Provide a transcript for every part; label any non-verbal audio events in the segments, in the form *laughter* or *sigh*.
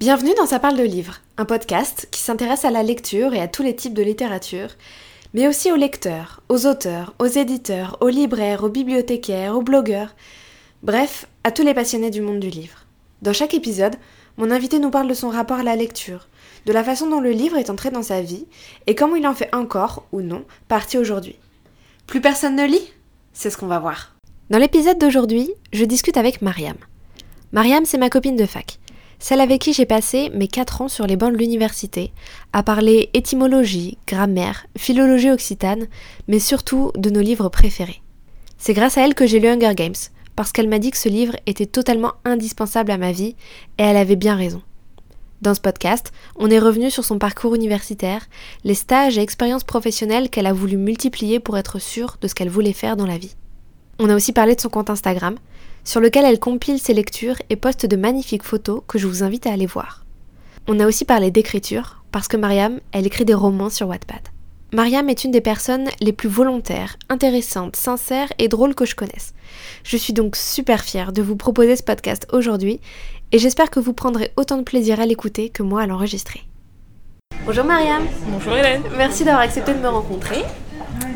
Bienvenue dans Ça parle de livres, un podcast qui s'intéresse à la lecture et à tous les types de littérature, mais aussi aux lecteurs, aux auteurs, aux éditeurs, aux libraires, aux bibliothécaires, aux blogueurs, bref, à tous les passionnés du monde du livre. Dans chaque épisode, mon invité nous parle de son rapport à la lecture, de la façon dont le livre est entré dans sa vie et comment il en fait encore, ou non, partie aujourd'hui. Plus personne ne lit? C'est ce qu'on va voir. Dans l'épisode d'aujourd'hui, je discute avec Mariam. Mariam, c'est ma copine de fac celle avec qui j'ai passé mes 4 ans sur les bancs de l'université, à parler étymologie, grammaire, philologie occitane, mais surtout de nos livres préférés. C'est grâce à elle que j'ai lu Hunger Games, parce qu'elle m'a dit que ce livre était totalement indispensable à ma vie, et elle avait bien raison. Dans ce podcast, on est revenu sur son parcours universitaire, les stages et expériences professionnelles qu'elle a voulu multiplier pour être sûre de ce qu'elle voulait faire dans la vie. On a aussi parlé de son compte Instagram, sur lequel elle compile ses lectures et poste de magnifiques photos que je vous invite à aller voir. On a aussi parlé d'écriture, parce que Mariam, elle écrit des romans sur Wattpad. Mariam est une des personnes les plus volontaires, intéressantes, sincères et drôles que je connaisse. Je suis donc super fière de vous proposer ce podcast aujourd'hui et j'espère que vous prendrez autant de plaisir à l'écouter que moi à l'enregistrer. Bonjour Mariam. Bonjour Hélène. Merci d'avoir accepté de me rencontrer.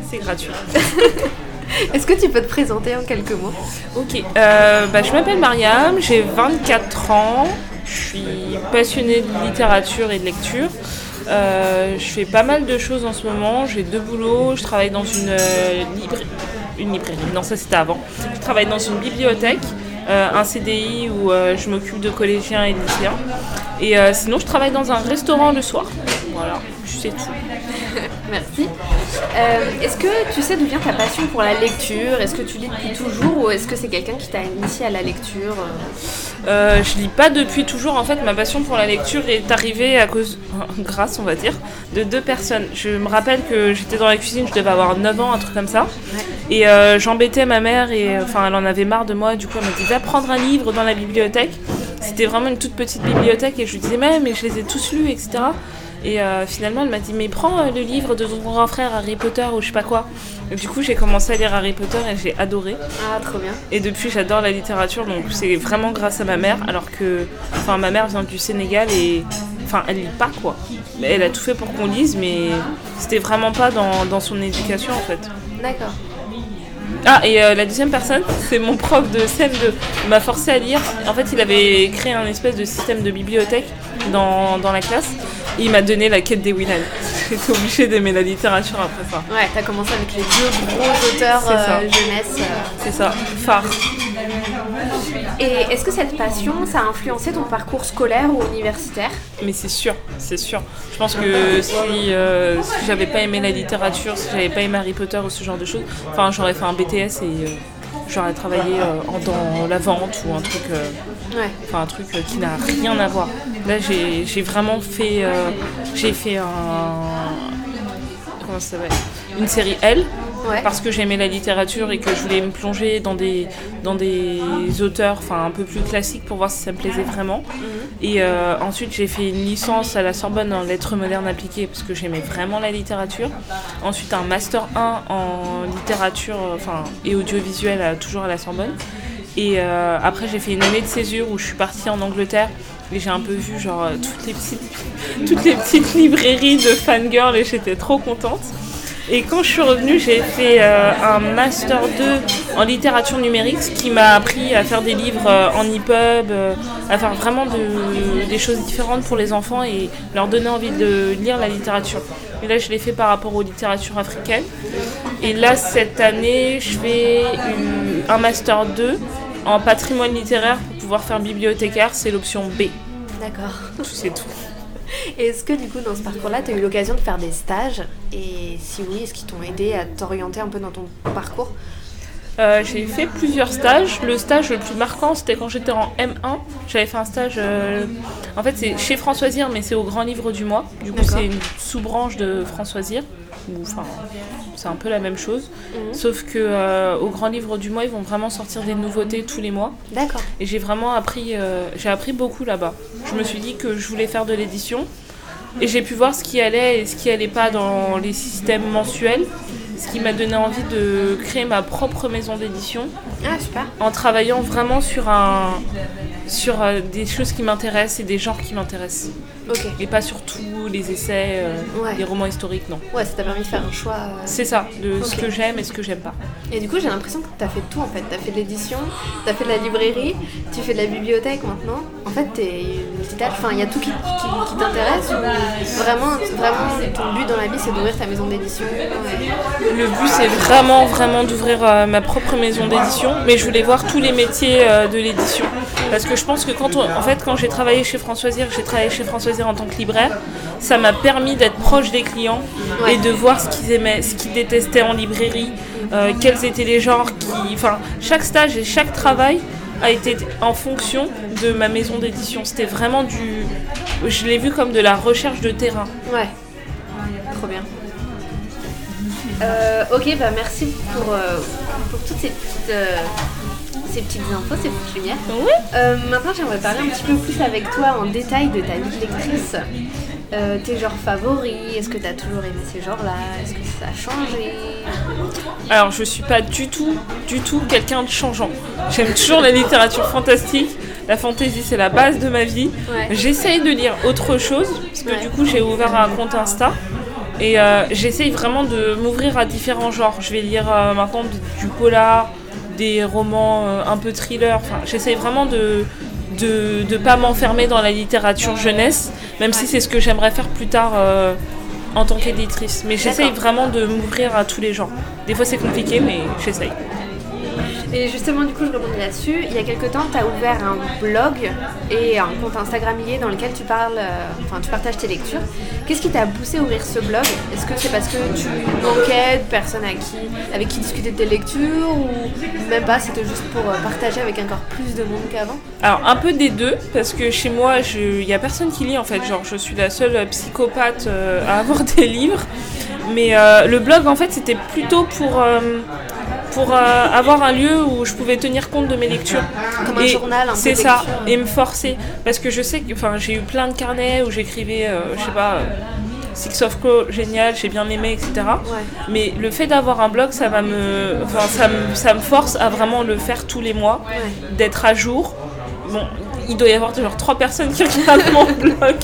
C'est gratuit. *laughs* *laughs* Est-ce que tu peux te présenter en quelques mots? Ok, euh, bah, je m'appelle Mariam, j'ai 24 ans, je suis passionnée de littérature et de lecture. Euh, je fais pas mal de choses en ce moment, j'ai deux boulots, je travaille dans une, euh, une librairie, non ça c'était avant, je travaille dans une bibliothèque, un CDI où je m'occupe de collégiens et lycéens, et sinon je travaille dans un restaurant le soir, voilà, je sais tout. Merci. Euh, est-ce que tu sais d'où vient ta passion pour la lecture? Est-ce que tu lis depuis toujours ou est-ce que c'est quelqu'un qui t'a initié à la lecture? Euh, Je lis pas depuis toujours. En fait, ma passion pour la lecture est arrivée à cause, *laughs* grâce, on va dire, de deux personnes. Je me rappelle que j'étais dans la cuisine, je devais avoir 9 ans, un truc comme ça. Et euh, j'embêtais ma mère et enfin, elle en avait marre de moi. Du coup, elle m'a dit va prendre un livre dans la bibliothèque. C'était vraiment une toute petite bibliothèque et je lui disais mais, mais je les ai tous lus, etc. Et euh, finalement, elle m'a dit Mais prends euh, le livre de ton grand frère Harry Potter ou je sais pas quoi. du coup, j'ai commencé à lire Harry Potter et j'ai adoré. Ah, trop bien. Et depuis, j'adore la littérature, donc c'est vraiment grâce à ma mère. Alors que, enfin, ma mère vient du Sénégal et, enfin, elle lit pas quoi. Elle a tout fait pour qu'on lise, mais c'était vraiment pas dans, dans son éducation en fait. D'accord. Ah, et euh, la deuxième personne, c'est mon prof de CM2. Il m'a forcé à lire. En fait, il avait créé un espèce de système de bibliothèque dans, dans la classe. Et il m'a donné la quête des Wilhelm. *laughs* J'étais obligée d'aimer la littérature après ça. Ouais, t'as commencé avec les deux gros auteurs euh, jeunesse. Euh. C'est ça, phare. Et est-ce que cette passion, ça a influencé ton parcours scolaire ou universitaire Mais c'est sûr, c'est sûr. Je pense que si, euh, si j'avais pas aimé la littérature, si j'avais pas aimé Harry Potter ou ce genre de choses, enfin j'aurais fait un BTS et j'aurais travaillé dans la vente ou un truc, enfin un truc qui n'a rien à voir. Là j'ai vraiment fait, j'ai fait un comment ça une série L parce que j'aimais la littérature et que je voulais me plonger dans des, dans des auteurs un peu plus classiques pour voir si ça me plaisait vraiment. Mhm. Et euh, ensuite j'ai fait une licence à la Sorbonne en lettres modernes appliquées parce que j'aimais vraiment la littérature. Ensuite un master 1 en littérature et audiovisuel toujours à la Sorbonne. Et euh, après j'ai fait une année de césure où je suis partie en Angleterre et j'ai un peu vu genre toutes les petites, toutes les petites librairies de fangirl et j'étais trop contente. Et quand je suis revenue, j'ai fait euh, un master 2 en littérature numérique, ce qui m'a appris à faire des livres euh, en EPUB, euh, à faire vraiment des choses différentes pour les enfants et leur donner envie de lire la littérature. Et là, je l'ai fait par rapport aux littératures africaines. Et là, cette année, je fais un master 2 en patrimoine littéraire pour pouvoir faire bibliothécaire, c'est l'option B. D'accord. C'est tout. *laughs* Est-ce que du coup dans ce parcours-là, tu as eu l'occasion de faire des stages? Et si oui, est-ce qu'ils t'ont aidé à t'orienter un peu dans ton parcours? Euh, j'ai fait plusieurs stages. Le stage le plus marquant, c'était quand j'étais en M1. J'avais fait un stage. Euh, en fait, c'est chez Françoisir, mais c'est au Grand Livre du Mois. Du coup, c'est une sous-branche de Françoisir. Enfin, c'est un peu la même chose. Mhm. Sauf que euh, au Grand Livre du Mois, ils vont vraiment sortir des nouveautés tous les mois. D'accord. Et j'ai vraiment appris, euh, j'ai appris beaucoup là-bas. Je me suis dit que je voulais faire de l'édition. Et j'ai pu voir ce qui allait et ce qui allait pas dans les systèmes mensuels. Ce qui m'a donné envie de créer ma propre maison d'édition. Ah, super. En travaillant vraiment sur un, sur euh, des choses qui m'intéressent et des genres qui m'intéressent. Ok. Et pas surtout les essais, euh, Ouais. les romans historiques, non. Ouais, ça t'a permis de faire un choix. euh, C'est ça, de ce Ok. que j'aime et ce que j'aime pas. Et du coup, j'ai l'impression que t'as fait tout en fait. T'as fait de l'édition, t'as fait de la librairie, tu fais de la bibliothèque maintenant. En fait, t'es une multitâche. Enfin, il y a tout qui, qui, qui t'intéresse ou vraiment, vraiment, ton but dans la vie, c'est d'ouvrir ta maison d'édition. Le but, c'est vraiment, vraiment d'ouvrir euh, ma propre maison d'édition, mais je voulais voir tous les métiers euh, de l'édition. Parce que je pense que quand, on- en fait, quand j'ai travaillé chez Françoisire, j'ai travaillé chez Françoisire en tant que libraire, ça m'a permis d'être proche des clients Ouais. et de voir ce qu'ils aimaient, ce qu'ils détestaient en librairie, euh, quels étaient les genres qui. Enfin, chaque stage et chaque travail a été en fonction de ma maison d'édition. C'était vraiment du. Je l'ai vu comme de la recherche de terrain. Ouais. Trop bien. Euh, ok, bah merci pour, euh, pour toutes ces petites, ces petites infos, ces petites lumières. Oui. Euh, maintenant, j'aimerais parler un petit peu plus avec toi en détail de ta vie de lectrice. Euh, tes genres favoris, est-ce que tu as toujours aimé ces genres-là? Est-ce que ça a changé? Alors, je suis pas du tout, du tout quelqu'un de changeant. J'aime toujours la littérature fantastique. La fantasy, c'est la base de ma vie. Ouais. J'essaye de lire autre chose, parce que Ouais. du coup, j'ai ouvert un compte Insta. Et euh, j'essaye vraiment de m'ouvrir à différents genres. Je vais lire euh, maintenant du, du polar, des romans euh, un peu thriller. Enfin, j'essaye vraiment de de ne pas m'enfermer dans la littérature jeunesse, même si c'est ce que j'aimerais faire plus tard euh, en tant qu'éditrice. Mais j'essaye vraiment de m'ouvrir à tous les genres. Des fois c'est compliqué, mais j'essaye. Et justement, du coup, je rebondis là-dessus. Il y a quelques temps, tu as ouvert un blog et un compte Instagram lié dans lequel tu parles, euh, enfin, tu partages tes lectures. Qu'est-ce qui t'a poussé à ouvrir ce blog? Est-ce que c'est parce que tu manquais de personnes avec qui discuter de tes lectures ou même pas C'était juste pour euh, partager avec encore plus de monde qu'avant? Alors un peu des deux, parce que chez moi, il n'y a personne qui lit en fait. Genre je suis la seule euh, psychopathe à avoir *laughs* des livres. Mais le blog en fait c'était plutôt pour, pour euh, avoir un lieu où je pouvais tenir compte de mes lectures. Comme un Et journal, un C'est ça, lecture. et me forcer. Parce que je sais que j'ai eu plein de carnets où j'écrivais, euh, je sais pas, euh, Six of Crow, génial, j'ai bien aimé, etc. Ouais. Mais le fait d'avoir un blog, ça va me, ça me, ça me force à vraiment le faire tous les mois, Ouais. d'être à jour. Bon, il doit y avoir genre trois personnes qui regardent mon *laughs* blog,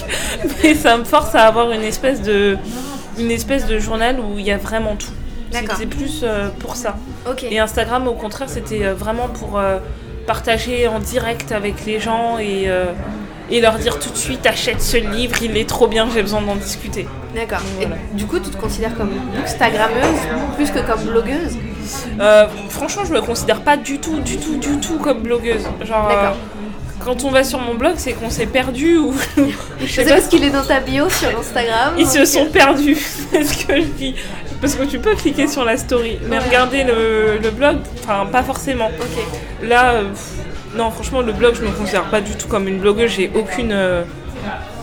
mais ça me force à avoir une espèce de, une espèce de journal où il y a vraiment tout. C'était plus euh, pour ça. Et Instagram, au contraire, c'était euh, vraiment pour euh, partager en direct avec les gens et, euh, et leur dire tout de suite achète ce livre, il est trop bien, j'ai besoin d'en discuter. D'accord. Voilà. du coup, tu te considères comme Instagrammeuse plus que comme blogueuse? Euh, franchement, je me considère pas du tout, du tout, du tout comme blogueuse. Genre, quand on va sur mon blog, c'est qu'on s'est perdu ou *laughs* je sais pas. parce qu'il est dans ta bio sur Instagram. Ils se sont perdus, *laughs* c'est ce que je dis. Parce que tu peux cliquer sur la story, mais regarder le, le blog, enfin pas forcément. Ok. Là, euh, non, franchement, le blog, je me considère pas du tout comme une blogueuse. J'ai aucune, euh,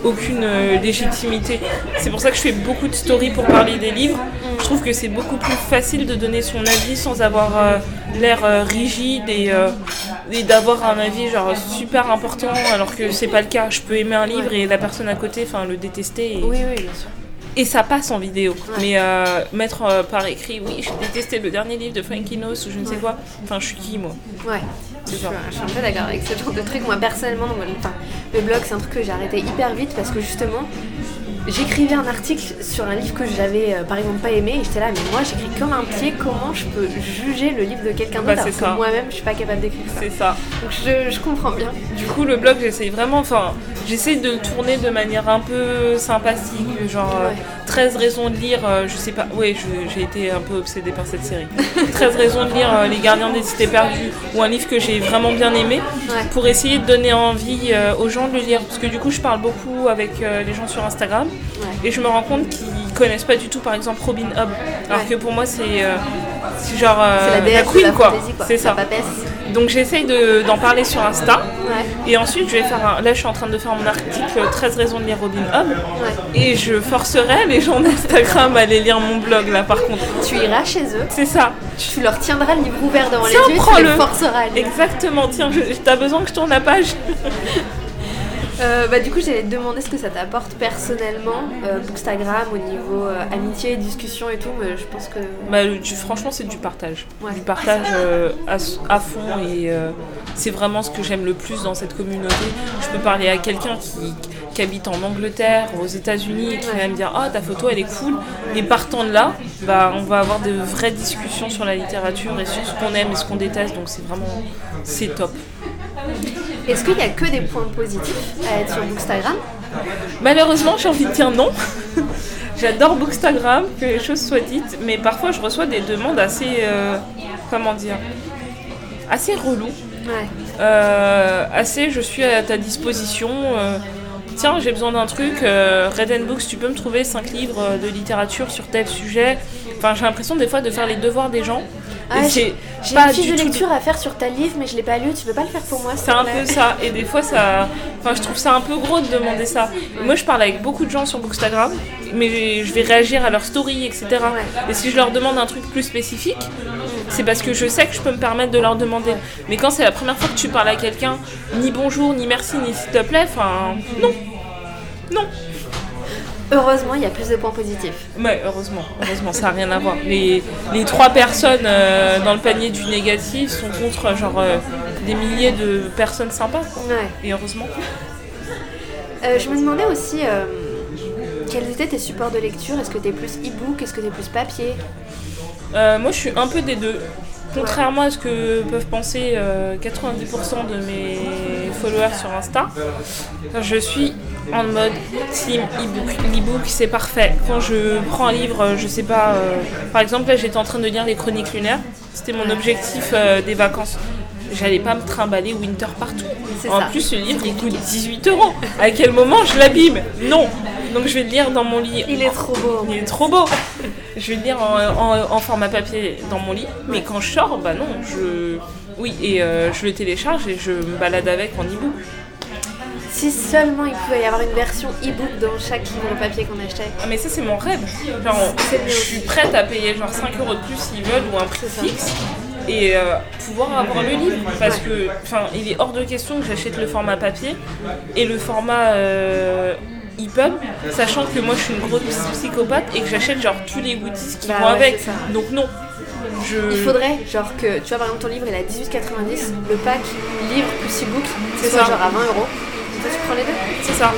aucune euh, légitimité. C'est pour ça que je fais beaucoup de stories pour parler des livres. Je trouve que c'est beaucoup plus facile de donner son avis sans avoir euh, l'air euh, rigide et, euh, et d'avoir un avis genre super important, alors que c'est pas le cas. Je peux aimer un livre et la personne à côté, enfin, le détester. Et... Oui, oui, bien sûr. Et ça passe en vidéo. Ouais. Mais euh, mettre euh, par écrit, oui, j'ai détesté le dernier livre de Frankie Knows ou je ne sais quoi. Enfin, je suis qui, moi? Ouais. Je suis, je un peu d'accord avec ce genre de truc. Moi, personnellement, le blog, c'est un truc que j'ai arrêté hyper vite parce que justement, j'écrivais un article sur un livre que j'avais euh, par exemple pas aimé et j'étais là, mais moi j'écris comme un pied, comment je peux juger le livre de quelqu'un Bah, d'autre alors ça. que moi-même je suis pas capable d'écrire ça. C'est ça. Donc je, je comprends bien. Du coup, le blog, j'essaye vraiment, enfin, j'essaye de le tourner de manière un peu sympathique, genre euh. 13 raisons de lire, euh, je sais pas, ouais, je- j'ai été un peu obsédée par cette série. *laughs* 13 raisons de lire euh, Les Gardiens des Cités Perdues, ou un livre que j'ai vraiment bien aimé, Ouais. pour essayer de donner envie euh, aux gens de le lire. Parce que du coup, je parle beaucoup avec les gens sur Instagram, Ouais. et je me rends compte qu'ils connaissent pas du tout, par exemple, Robin Hobb. Alors Ouais. que pour moi, c'est genre euh, C'est la déesse de queen, la quoi. C'est La ça. Donc j'essaye de- d'en parler sur Insta. Ouais. Et ensuite, je vais faire un... Là, je suis en train de faire mon article 13 raisons de lire Robin Hood. Ouais. Et je forcerai les gens d'Instagram à aller lire mon blog, là, par contre. Tu iras chez eux, C'est ça. tu leur tiendras le livre ouvert devant les yeux et tu les forceras à lire. Exactement. Tiens, je- t'as besoin que je tourne la page *laughs* Euh, bah, du coup, j'allais te demander ce que ça t'apporte personnellement, euh, Bookstagram, au niveau euh, amitié, discussion et tout, mais je pense que. Bah, franchement, c'est du partage. Ouais. Du partage euh, à, fond et euh, c'est vraiment ce que j'aime le plus dans cette communauté. Je peux parler à quelqu'un qui, qui habite en Angleterre, aux États-Unis et qui va me dire Ah, ta photo elle est cool. Et partant de là, bah, on va avoir de vraies discussions sur la littérature et sur ce qu'on aime et ce qu'on déteste. Donc, c'est vraiment. C'est top. Est-ce qu'il y a que des points positifs à être sur Bookstagram? Malheureusement, j'ai envie de dire non. *laughs* J'adore Bookstagram, que les choses soient dites, mais parfois je reçois des demandes assez. euh, comment dire Assez reloues. Ouais. Euh, assez, je suis à ta disposition. euh, Tiens, j'ai besoin d'un truc. euh, Red and Books, tu peux me trouver 5 livres de littérature sur tel sujet. Enfin, j'ai l'impression des fois de faire les devoirs des gens. Ah, j'ai- une fiche de tout lecture à faire sur ta livre, mais je l'ai pas lu. Tu peux pas le faire pour moi C'est un peu ça. Et des fois, ça. Enfin, je trouve ça un peu gros de demander ça. Moi, je parle avec beaucoup de gens sur Bookstagram, mais je vais réagir à leurs stories, etc. Et si je leur demande un truc plus spécifique, c'est parce que je sais que je peux me permettre de leur demander. Mais quand c'est la première fois que tu parles à quelqu'un, ni bonjour, ni merci, ni s'il te plaît, enfin, non. Non. Heureusement, il y a plus de points positifs. Mais heureusement, heureusement, ça n'a rien à voir. Les, les trois personnes euh, dans le panier du négatif sont contre genre euh, des milliers de personnes sympas. quoi. Ouais. Et heureusement. Euh, je me demandais aussi quels étaient tes supports de lecture? Est-ce que t'es plus e-book? Est-ce que t'es plus papier? Moi, je suis un peu des deux. Contrairement à ce que peuvent penser euh, 90% de mes followers sur Insta, je suis en mode team e-book. L'e-book, c'est parfait. Quand je prends un livre, je sais pas, euh, par exemple, là, j'étais en train de lire Les Chroniques lunaires. C'était mon objectif euh, des vacances. J'allais pas me trimballer Winter partout. En ça. plus, ce livre, il coûte 18 euros. À quel moment je l'abîme? Non. Donc, je vais le lire dans mon lit Il est trop beau. il est trop beau. Je vais le lire en, en- en format papier dans mon lit, mais quand je sors, bah non, je. Oui, et euh, je le télécharge et je me balade avec en e-book. Si seulement il pouvait y avoir une version e-book dans chaque livre papier qu'on achetait. Ah, mais ça, c'est mon rêve. Genre, je suis prête à payer genre 5 euros de plus s'ils veulent ou un prix fixe et euh, pouvoir avoir le livre parce que enfin il est hors de question que j'achète le format papier et le format euh, EPUB sachant que moi je suis une grosse psychopathe et que j'achète genre tous les goodies qui Bah vont ouais, avec donc non je Il faudrait, genre que, tu vois, par exemple, ton livre il est à 18,90, le pack livre plus e-book, c'est genre à 20 euros. Tu prends les deux C'est ça.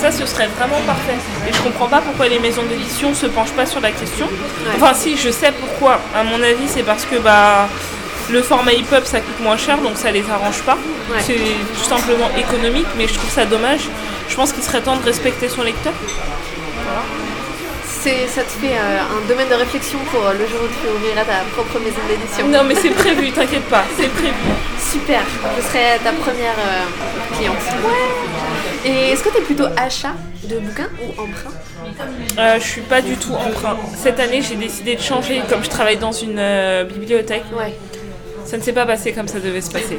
Ça, ce serait vraiment parfait. Et je comprends pas pourquoi les maisons d'édition se penchent pas sur la question. Enfin, si, je sais pourquoi. À mon avis, c'est parce que bah le format EPUB ça coûte moins cher, donc ça les arrange pas. Ouais. C'est tout simplement économique, mais je trouve ça dommage. Je pense qu'il serait temps de respecter son lecteur. C'est, ça te fait euh, un domaine de réflexion pour euh, le jour où tu ouvriras ta propre maison d'édition. Non, mais c'est prévu, t'inquiète pas, c'est prévu. Super, je serai ta première euh, cliente. Ouais. Et est-ce que tu es plutôt achat de bouquins ou emprunt Euh, je suis pas du tout emprunt. Cette année, j'ai décidé de changer, comme je travaille dans une bibliothèque. Ouais. Ça ne s'est pas passé comme ça devait se passer.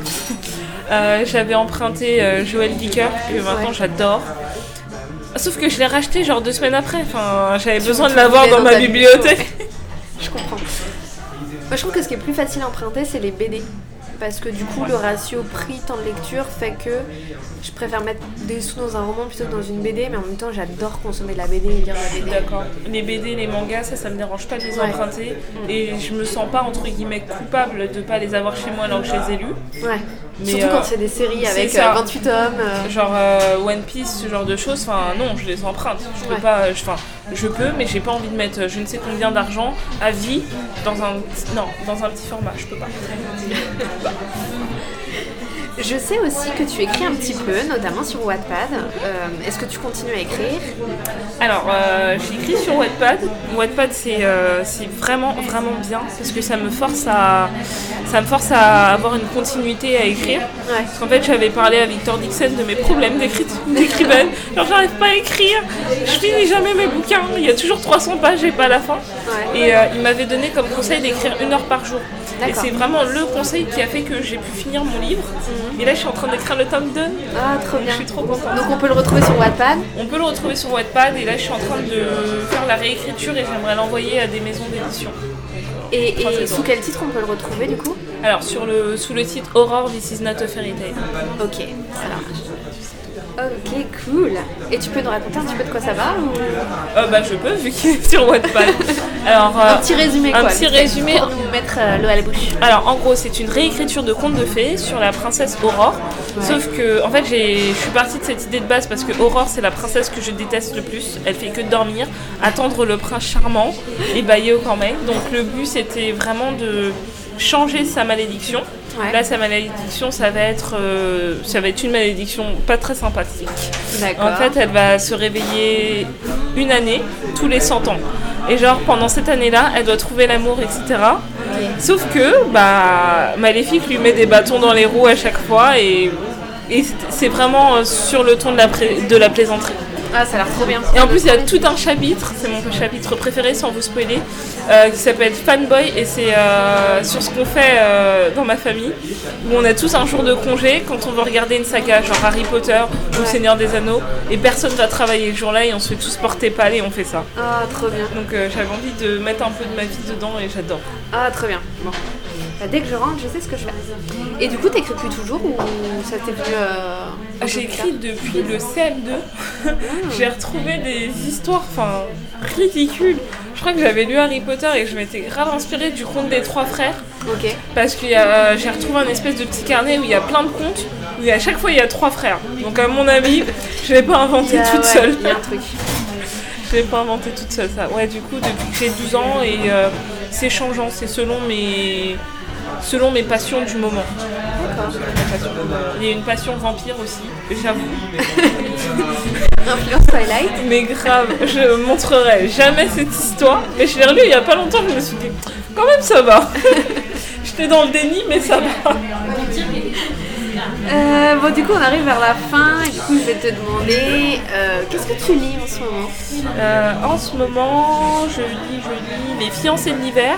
*laughs* J'avais emprunté Joël Dicker, que maintenant Ouais. j'adore. Sauf que je l'ai racheté genre deux semaines après. Enfin, j'avais besoin de l'avoir dans dans ma bibliothèque. *laughs* Je comprends. Moi, je trouve que ce qui est plus facile à emprunter, c'est les BD. Parce que du coup, le ratio prix-temps de lecture fait que je préfère mettre des sous dans un roman plutôt que dans une BD, mais en même temps, j'adore consommer de la BD et lire de la BD. D'accord. Les BD, les mangas, ça, ça me dérange pas de les Ouais. emprunter. Et je me sens pas entre guillemets coupable de pas les avoir chez moi alors que je les ai lus. Ouais. Mais, Surtout euh, quand c'est des séries avec ça. euh, 28 tomes. euh, Genre euh, One Piece, ce genre de choses, enfin non, je les emprunte. Je peux pas, je- enfin, je peux, mais j'ai pas envie de mettre euh, je ne sais combien d'argent à vie dans un, non, dans un petit format, je peux pas. *laughs* Je sais aussi que tu écris un petit peu, notamment sur Wattpad. Euh, Est-ce que tu continues à écrire? Alors, euh, j'écris sur Wattpad. Wattpad, c'est euh, c'est vraiment, vraiment bien parce que ça me force à, ça me force à avoir une continuité à écrire. Ouais. Parce qu'en fait, j'avais parlé à Victor Dixon de mes problèmes d'écrivaine. Genre, j'arrive pas à écrire, je finis jamais mes bouquins, il y a toujours 300 pages et pas la fin. Ouais. Et euh, il m'avait donné comme conseil d'écrire une heure par jour. Et c'est vraiment le conseil qui a fait que j'ai pu finir mon livre. Et là, je suis en train d'écrire le tome 2. Ah, trop bien. Je suis trop contente. Donc on peut le retrouver sur Wattpad. On peut le retrouver sur Wattpad et là je suis en train de faire la réécriture et j'aimerais l'envoyer à des maisons d'édition. Et, et sous quel titre on peut le retrouver du coup? Alors sur le, sous le titre Aurore This Is Not a Fairy Tale. Ok, ça marche. Ok, cool. Et tu peux nous raconter un petit peu de quoi ça va ou... euh, Bah je peux vu qu'il *laughs* est sur Wattpad. Alors, un petit résumé un quoi. petit vite, résumé. Pour nous mettre euh, l'eau à la bouche. Alors en gros c'est une réécriture de contes de fées sur la princesse Aurore. Sauf que en fait j'ai- je suis partie de cette idée de base parce que Aurore c'est la princesse que je déteste le plus. Elle fait que dormir, attendre le prince charmant et bailler au corneille. Donc le but c'était vraiment de changer sa malédiction. Ouais. Là sa malédiction ça va être euh, ça va être une malédiction pas très sympathique. En fait, elle va se réveiller une année tous les 100 ans. Et genre, pendant cette année-là, elle doit trouver l'amour, etc. Sauf que, bah, Maléfique lui met des bâtons dans les roues à chaque fois et, et c'est- vraiment euh, sur le ton de la, pré- de la plaisanterie. Ah, ça a l'air trop bien. Et en plus, il y a tout un chapitre, c'est mon chapitre préféré sans vous spoiler, euh, qui s'appelle Fanboy et c'est euh, sur ce qu'on fait euh, dans ma famille, où on a tous un jour de congé quand on veut regarder une saga, genre Harry Potter ou Seigneur des Anneaux, et personne va travailler le jour-là et on se fait tous porter pâle et on fait ça. Ah, trop bien. Donc j'avais envie de mettre un peu de ma vie dedans et j'adore. Ah, trop bien. Bon. Bah, dès que je rentre, je sais ce que je fais. Et du coup, t'écris plus toujours ou ça t'est venu euh, Ah, J'ai écrit depuis le CM2. J'ai retrouvé des histoires, enfin, ridicules. Je crois que j'avais lu Harry Potter et que je m'étais grave inspirée du conte des trois frères. Ok. Parce que euh, j'ai retrouvé un espèce de petit carnet où il y a plein de contes, où à chaque fois il y a trois frères. Donc à mon avis, je l'ai pas inventé Ah, toute ouais, seule. Il y a un truc. *laughs* Je l'ai pas inventé toute seule ça. Ouais, du coup, depuis que j'ai 12 ans et euh, c'est changeant, c'est selon mes selon mes passions du moment. D'accord. Il y a une passion vampire aussi, j'avoue. *laughs* Influence Twilight. Mais grave, je montrerai jamais cette histoire. Mais je l'ai relu il y a pas longtemps, je me suis dit, quand même ça va. *laughs* J'étais dans le déni, mais ça va. Euh, bon, du coup, on arrive vers la fin. Et du coup, je vais te demander euh, qu'est-ce que tu lis en ce moment? Euh, en ce moment, je lis, je lis Les fiancés de l'hiver.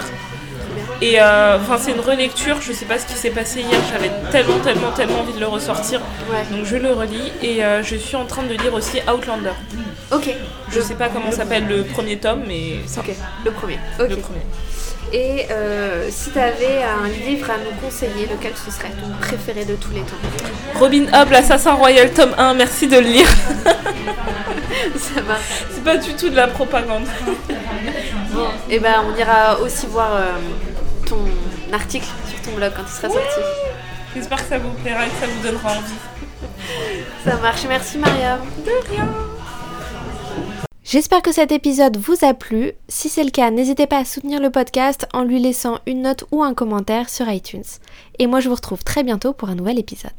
Et euh, enfin, c'est une relecture. Je sais pas ce qui s'est passé hier. J'avais tellement, tellement, tellement envie de le ressortir. Ouais. Donc je le relis. Et euh, je suis en train de lire aussi Outlander. Ok. Je sais pas comment s'appelle le premier tome, mais Ok. Le premier. Le premier. Et euh, si tu avais un livre à nous conseiller, lequel ce serait ton préféré de tous les temps? Robin Hood, l'assassin royal, tome 1. Merci de le lire. *laughs* Ça marche. C'est pas du tout de la propagande. Bon, et ben on ira aussi voir euh, ton article sur ton blog quand il sera sorti. J'espère que ça vous plaira et que ça vous donnera envie. Ça marche. Merci Maria. De rien. J'espère que cet épisode vous a plu. Si c'est le cas, n'hésitez pas à soutenir le podcast en lui laissant une note ou un commentaire sur iTunes. Et moi je vous retrouve très bientôt pour un nouvel épisode.